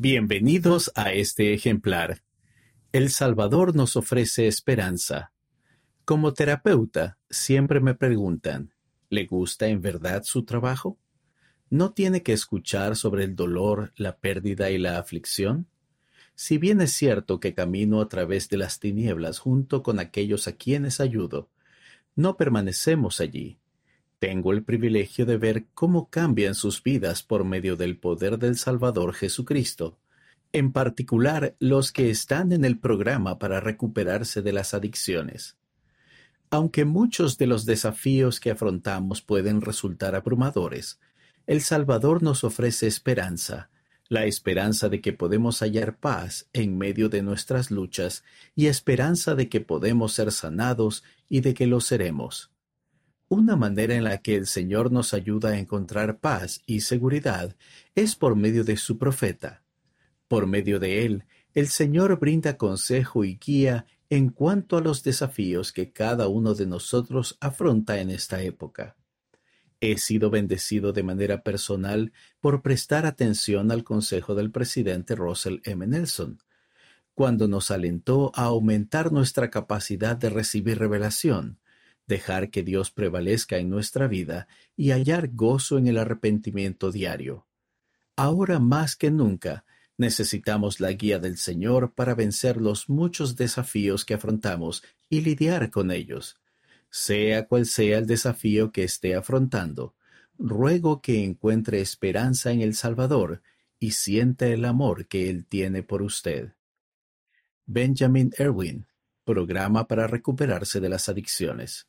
Bienvenidos a este ejemplar. El Salvador nos ofrece esperanza. Como terapeuta, siempre me preguntan, ¿le gusta en verdad su trabajo? ¿No tiene que escuchar sobre el dolor, la pérdida y la aflicción? Si bien es cierto que camino a través de las tinieblas junto con aquellos a quienes ayudo, no permanecemos allí. Tengo el privilegio de ver cómo cambian sus vidas por medio del poder del Salvador Jesucristo, en particular los que están en el programa para recuperarse de las adicciones. Aunque muchos de los desafíos que afrontamos pueden resultar abrumadores, el Salvador nos ofrece esperanza, la esperanza de que podemos hallar paz en medio de nuestras luchas y esperanza de que podemos ser sanados y de que lo seremos. Una manera en la que el Señor nos ayuda a encontrar paz y seguridad es por medio de su profeta. Por medio de él, el Señor brinda consejo y guía en cuanto a los desafíos que cada uno de nosotros afronta en esta época. He sido bendecido de manera personal por prestar atención al consejo del presidente Russell M. Nelson, cuando nos alentó a aumentar nuestra capacidad de recibir revelación, dejar que Dios prevalezca en nuestra vida y hallar gozo en el arrepentimiento diario. Ahora más que nunca, necesitamos la guía del Señor para vencer los muchos desafíos que afrontamos y lidiar con ellos. Sea cual sea el desafío que esté afrontando, ruego que encuentre esperanza en el Salvador y sienta el amor que Él tiene por usted. Benjamin Erwin, Programa para recuperarse de las adicciones.